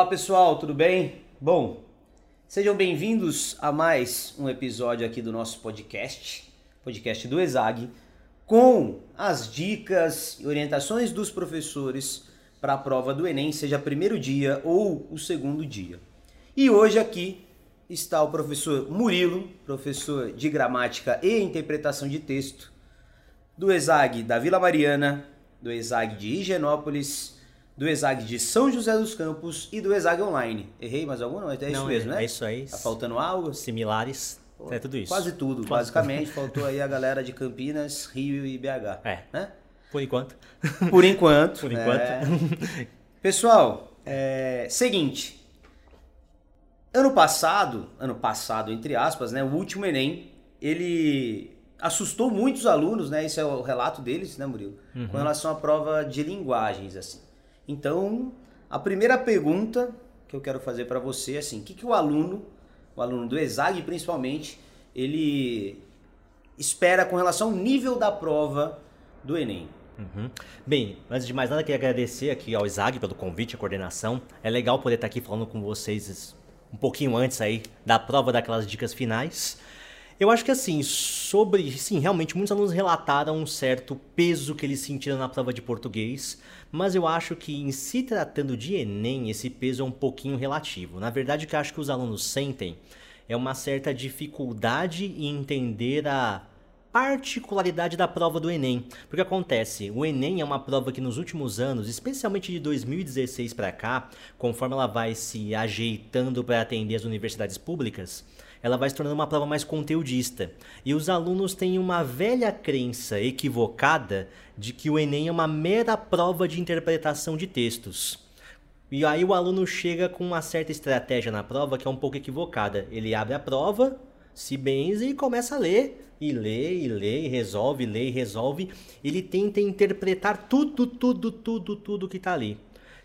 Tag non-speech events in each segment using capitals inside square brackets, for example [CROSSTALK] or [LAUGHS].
Olá pessoal, tudo bem? Bom, sejam bem-vindos a mais um episódio aqui do nosso podcast, podcast do ESAG, com as dicas e orientações dos professores para a prova do Enem, seja primeiro dia ou o segundo dia. E hoje aqui está o professor Murilo, professor de gramática e interpretação de texto do ESAG da Vila Mariana, do ESAG de Higienópolis, do ESAG de São José dos Campos e do ESAG Online. Errei mais algum? Não, é isso Não, mesmo, é, né? É isso aí. Tá faltando algo? Similares. é tudo isso. Quase tudo, Quase basicamente. Faltou aí a [LAUGHS] galera de Campinas, Rio e BH. É. Né? Por enquanto. Por enquanto. [LAUGHS] Por enquanto. é. [LAUGHS] Pessoal, é, seguinte. Ano passado, ano passado, entre aspas, né? O último Enem, ele assustou muitos alunos, né? Esse é o relato deles, né, Murilo? Uhum. Com relação à prova de linguagens, assim. Então, a primeira pergunta que eu quero fazer para você é assim, o que, que o aluno, o aluno do ESAG principalmente, ele espera com relação ao nível da prova do Enem? Uhum. Bem, antes de mais nada, queria agradecer aqui ao Isaac pelo convite, a coordenação. É legal poder estar aqui falando com vocês um pouquinho antes aí da prova daquelas dicas finais. Eu acho que assim, sobre. Sim, realmente muitos alunos relataram um certo peso que eles sentiram na prova de português, mas eu acho que em se tratando de Enem, esse peso é um pouquinho relativo. Na verdade, o que eu acho que os alunos sentem é uma certa dificuldade em entender a particularidade da prova do Enem. Porque acontece, o Enem é uma prova que nos últimos anos, especialmente de 2016 para cá, conforme ela vai se ajeitando para atender as universidades públicas, ela vai se tornando uma prova mais conteudista. E os alunos têm uma velha crença equivocada de que o Enem é uma mera prova de interpretação de textos. E aí o aluno chega com uma certa estratégia na prova que é um pouco equivocada. Ele abre a prova, se benze e começa a ler. E lê, e lê, e resolve, lê e resolve. Ele tenta interpretar tudo, tudo, tudo, tudo que está ali.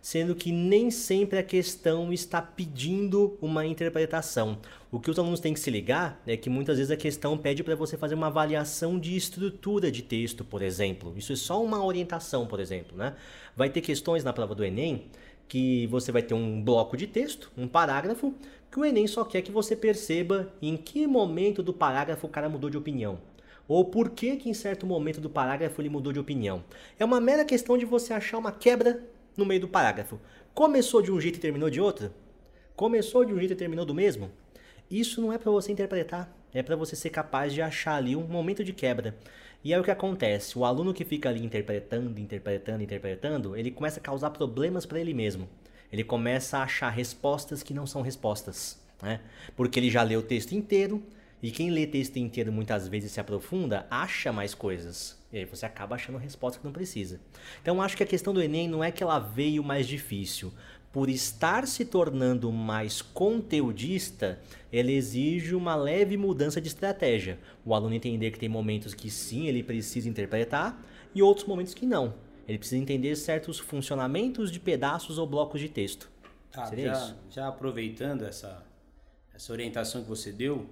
Sendo que nem sempre a questão está pedindo uma interpretação. O que os alunos têm que se ligar é que muitas vezes a questão pede para você fazer uma avaliação de estrutura de texto, por exemplo. Isso é só uma orientação, por exemplo. Né? Vai ter questões na prova do Enem que você vai ter um bloco de texto, um parágrafo, que o Enem só quer que você perceba em que momento do parágrafo o cara mudou de opinião. Ou por que, que em certo momento do parágrafo ele mudou de opinião. É uma mera questão de você achar uma quebra no meio do parágrafo. Começou de um jeito e terminou de outro? Começou de um jeito e terminou do mesmo? Isso não é para você interpretar, é para você ser capaz de achar ali um momento de quebra. E é o que acontece, o aluno que fica ali interpretando, interpretando, interpretando, ele começa a causar problemas para ele mesmo. Ele começa a achar respostas que não são respostas, né? Porque ele já leu o texto inteiro, e quem lê texto inteiro muitas vezes se aprofunda, acha mais coisas. E aí você acaba achando resposta que não precisa. Então acho que a questão do Enem não é que ela veio mais difícil. Por estar se tornando mais conteudista, ele exige uma leve mudança de estratégia. O aluno entender que tem momentos que sim, ele precisa interpretar e outros momentos que não. Ele precisa entender certos funcionamentos de pedaços ou blocos de texto. Tá, Seria já, isso? já aproveitando essa, essa orientação que você deu,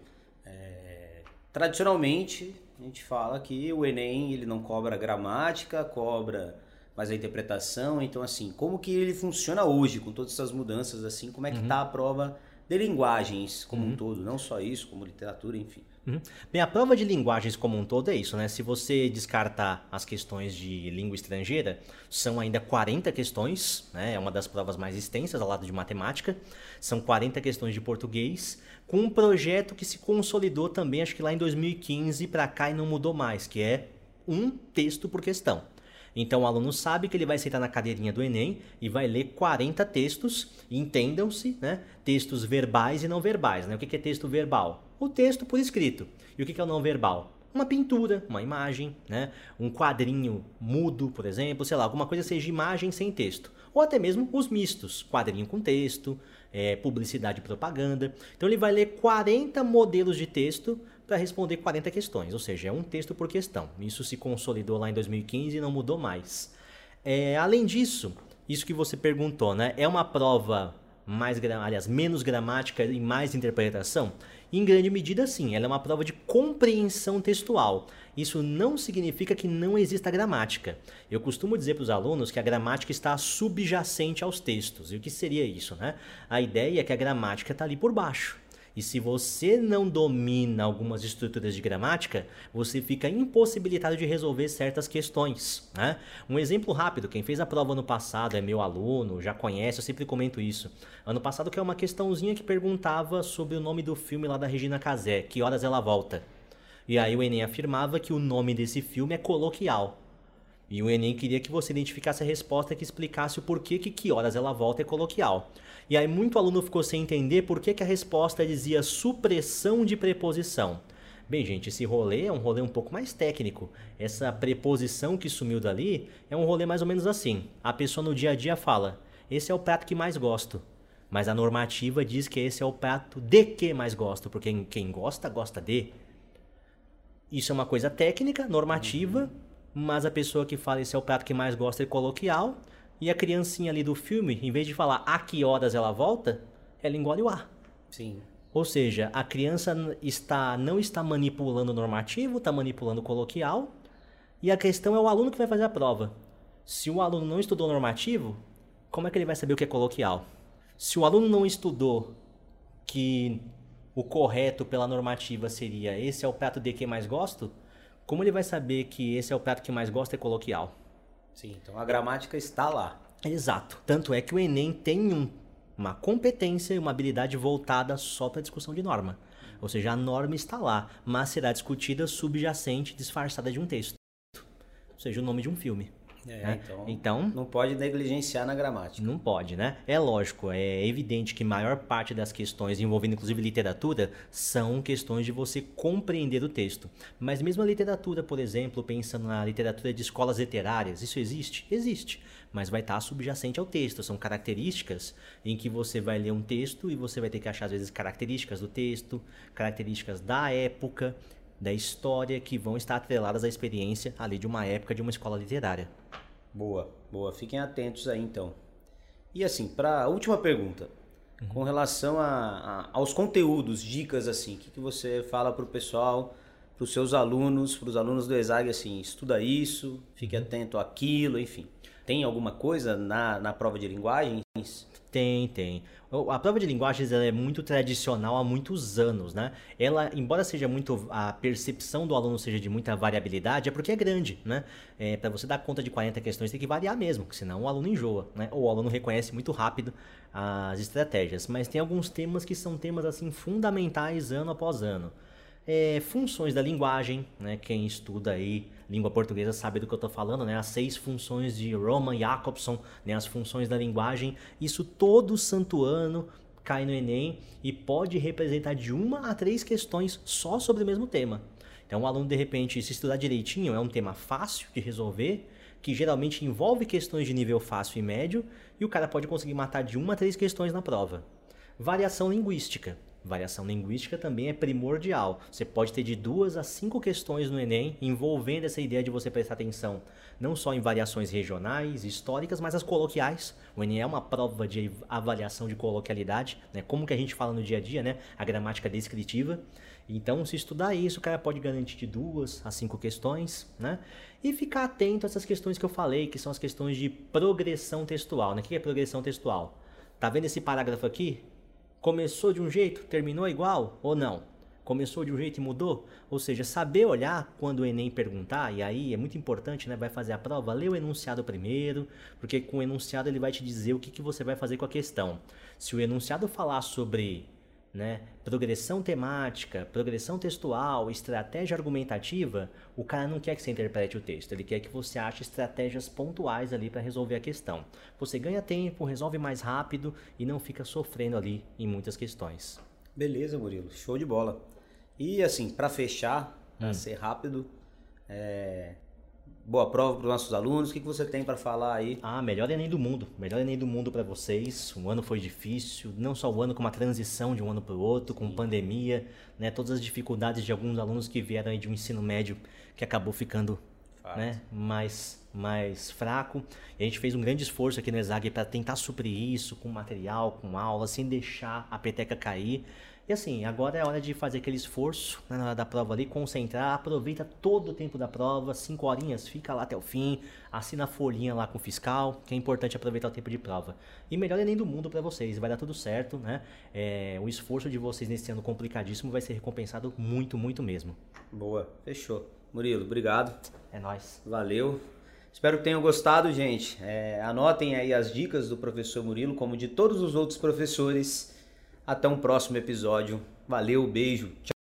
é, tradicionalmente a gente fala que o Enem ele não cobra gramática, cobra mais a interpretação. Então, assim, como que ele funciona hoje com todas essas mudanças? Assim, como é que está a prova de linguagens como um todo? Não só isso, como literatura, enfim. Uhum. Bem, a prova de linguagens como um todo é isso, né? Se você descartar as questões de língua estrangeira, são ainda 40 questões, né? É uma das provas mais extensas ao lado de matemática. São 40 questões de português, com um projeto que se consolidou também, acho que lá em 2015 para cá e não mudou mais, que é um texto por questão. Então o aluno sabe que ele vai sentar na cadeirinha do Enem e vai ler 40 textos, entendam-se, né? Textos verbais e não verbais. Né? O que é texto verbal? O texto por escrito. E o que é o não verbal? Uma pintura, uma imagem, né? um quadrinho mudo, por exemplo, sei lá, alguma coisa seja imagem sem texto. Ou até mesmo os mistos, quadrinho com texto, é, publicidade e propaganda. Então ele vai ler 40 modelos de texto para responder 40 questões, ou seja, é um texto por questão. Isso se consolidou lá em 2015 e não mudou mais. É, além disso, isso que você perguntou, né? É uma prova mais aliás, menos gramática e mais interpretação? Em grande medida, sim. Ela é uma prova de compreensão textual. Isso não significa que não exista gramática. Eu costumo dizer para os alunos que a gramática está subjacente aos textos. E o que seria isso, né? A ideia é que a gramática está ali por baixo. E se você não domina algumas estruturas de gramática, você fica impossibilitado de resolver certas questões. Né? Um exemplo rápido: quem fez a prova ano passado é meu aluno, já conhece, eu sempre comento isso. Ano passado que é uma questãozinha que perguntava sobre o nome do filme lá da Regina Casé, que horas ela volta. E aí o Enem afirmava que o nome desse filme é coloquial. E o Enem queria que você identificasse a resposta que explicasse o porquê que que horas ela volta é coloquial. E aí muito aluno ficou sem entender por que, a resposta dizia supressão de preposição. Bem, gente, esse rolê é um rolê um pouco mais técnico. Essa preposição que sumiu dali é um rolê mais ou menos assim. A pessoa no dia a dia fala: "Esse é o prato que mais gosto". Mas a normativa diz que esse é o prato de que mais gosto, porque quem gosta gosta de. Isso é uma coisa técnica, normativa, uhum. Mas a pessoa que fala esse é o prato que mais gosta é coloquial. E a criancinha ali do filme, em vez de falar a que horas ela volta, ela engole o ar. Sim. Ou seja, a criança está não está manipulando o normativo, está manipulando o coloquial. E a questão é o aluno que vai fazer a prova. Se o aluno não estudou normativo, como é que ele vai saber o que é coloquial? Se o aluno não estudou que o correto pela normativa seria esse é o prato de que mais gosto, como ele vai saber que esse é o prato que mais gosta é coloquial? Sim, então a gramática está lá. Exato. Tanto é que o Enem tem um, uma competência e uma habilidade voltada só para discussão de norma. Ou seja, a norma está lá, mas será discutida subjacente, disfarçada de um texto. Ou seja, o nome de um filme. É, né? então, então, não pode negligenciar na gramática. Não pode, né? É lógico, é evidente que maior parte das questões envolvendo inclusive literatura são questões de você compreender o texto. Mas mesmo a literatura, por exemplo, pensando na literatura de escolas literárias, isso existe? Existe. Mas vai estar subjacente ao texto. São características em que você vai ler um texto e você vai ter que achar, às vezes, características do texto, características da época, da história que vão estar atreladas à experiência ali de uma época de uma escola literária. Boa, boa. Fiquem atentos aí então. E assim, para a última pergunta, uhum. com relação a, a, aos conteúdos, dicas assim, o que, que você fala para o pessoal, para os seus alunos, para os alunos do ESAG assim, estuda isso, fique uhum. atento àquilo, enfim. Tem alguma coisa na, na prova de linguagens? Tem, tem. A prova de linguagens é muito tradicional há muitos anos, né? Ela, embora seja muito a percepção do aluno seja de muita variabilidade, é porque é grande, né? É, para você dar conta de 40 questões tem que variar mesmo, senão o aluno enjoa, né? Ou o aluno reconhece muito rápido as estratégias. Mas tem alguns temas que são temas assim fundamentais ano após ano. É, funções da linguagem, né? Quem estuda aí língua portuguesa sabe do que eu estou falando, né? As seis funções de Roman Jacobson, né? As funções da linguagem. Isso todo santo ano cai no Enem e pode representar de uma a três questões só sobre o mesmo tema. Então, o aluno, de repente, se estudar direitinho, é um tema fácil de resolver, que geralmente envolve questões de nível fácil e médio, e o cara pode conseguir matar de uma a três questões na prova. Variação linguística. Variação linguística também é primordial. Você pode ter de duas a cinco questões no Enem envolvendo essa ideia de você prestar atenção não só em variações regionais, históricas, mas as coloquiais. O Enem é uma prova de avaliação de coloquialidade, né? como que a gente fala no dia a dia, né? a gramática descritiva. Então, se estudar isso, o cara pode garantir de duas a cinco questões, né? E ficar atento a essas questões que eu falei, que são as questões de progressão textual. Né? O que é progressão textual? Tá vendo esse parágrafo aqui? Começou de um jeito, terminou igual ou não? Começou de um jeito e mudou? Ou seja, saber olhar quando o Enem perguntar, e aí é muito importante, né? Vai fazer a prova, lê o enunciado primeiro, porque com o enunciado ele vai te dizer o que, que você vai fazer com a questão. Se o enunciado falar sobre né? Progressão temática, progressão textual, estratégia argumentativa, o cara não quer que você interprete o texto, ele quer que você ache estratégias pontuais ali para resolver a questão. Você ganha tempo, resolve mais rápido e não fica sofrendo ali em muitas questões. Beleza, Murilo, show de bola. E assim, para fechar, para hum. ser rápido, é, boa prova para os nossos alunos. O que, que você tem para falar aí? Ah, melhor Enem do mundo. Melhor Enem do mundo para vocês. O ano foi difícil, não só o ano, como a transição de um ano para o outro, com pandemia, né? Todas as dificuldades de alguns alunos que vieram aí de um ensino médio que acabou ficando né? Mais, mais fraco. E a gente fez um grande esforço aqui no ESAG para tentar suprir isso com material, com aula, sem deixar a peteca cair. E assim, agora é hora de fazer aquele esforço né, na hora da prova ali, concentrar, aproveita todo o tempo da prova, cinco horinhas, fica lá até o fim, assina a folhinha lá com o fiscal, que é importante aproveitar o tempo de prova. E melhor é nem do mundo para vocês, vai dar tudo certo, né? É, o esforço de vocês nesse ano complicadíssimo vai ser recompensado muito, muito mesmo. Boa, fechou. Murilo, obrigado. É nóis. Valeu. Espero que tenham gostado, gente. É, anotem aí as dicas do professor Murilo, como de todos os outros professores. Até um próximo episódio. Valeu, beijo. Tchau.